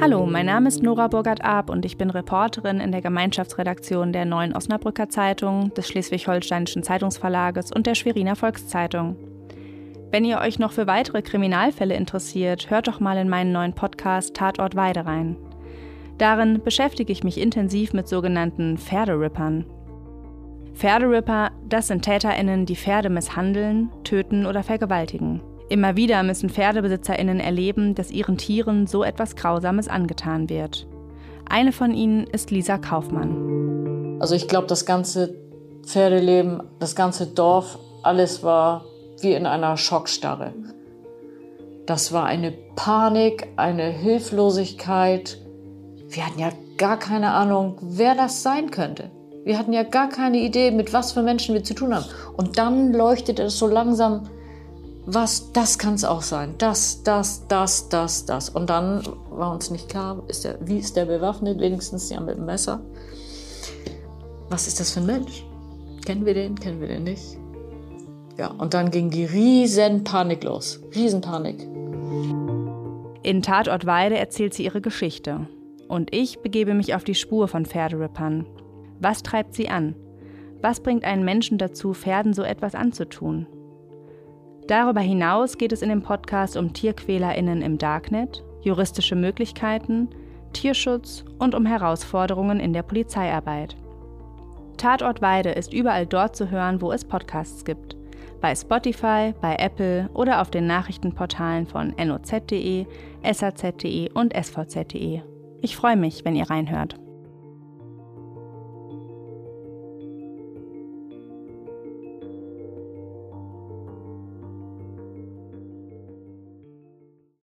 Hallo, mein Name ist Nora Burgert-Ab und ich bin Reporterin in der Gemeinschaftsredaktion der Neuen Osnabrücker Zeitung, des Schleswig-Holsteinischen Zeitungsverlages und der Schweriner Volkszeitung. Wenn ihr euch noch für weitere Kriminalfälle interessiert, hört doch mal in meinen neuen Podcast Tatort Weide rein. Darin beschäftige ich mich intensiv mit sogenannten Pferderippern. Pferderipper, das sind TäterInnen, die Pferde misshandeln, töten oder vergewaltigen. Immer wieder müssen PferdebesitzerInnen erleben, dass ihren Tieren so etwas Grausames angetan wird. Eine von ihnen ist Lisa Kaufmann. Also ich glaube, das ganze Pferdeleben, das ganze Dorf, alles war wie in einer Schockstarre. Das war eine Panik, eine Hilflosigkeit. Wir hatten ja gar keine Ahnung, wer das sein könnte. Wir hatten ja gar keine Idee, mit was für Menschen wir zu tun haben. Und dann leuchtete es so langsam was, das kann es auch sein. Das, das, das, das, das. Und dann war uns nicht klar, ist der, wie ist der bewaffnet, wenigstens ja mit dem Messer. Was ist das für ein Mensch? Kennen wir den, kennen wir den nicht? Ja, und dann ging die riesen Panik los. Riesenpanik. In Tatort Weide erzählt sie ihre Geschichte. Und ich begebe mich auf die Spur von Pferderippern. Was treibt sie an? Was bringt einen Menschen dazu, Pferden so etwas anzutun? Darüber hinaus geht es in dem Podcast um TierquälerInnen im Darknet, juristische Möglichkeiten, Tierschutz und um Herausforderungen in der Polizeiarbeit. Tatort Weide ist überall dort zu hören, wo es Podcasts gibt. Bei Spotify, bei Apple oder auf den Nachrichtenportalen von noz.de, saz.de und svz.de. Ich freue mich, wenn ihr reinhört.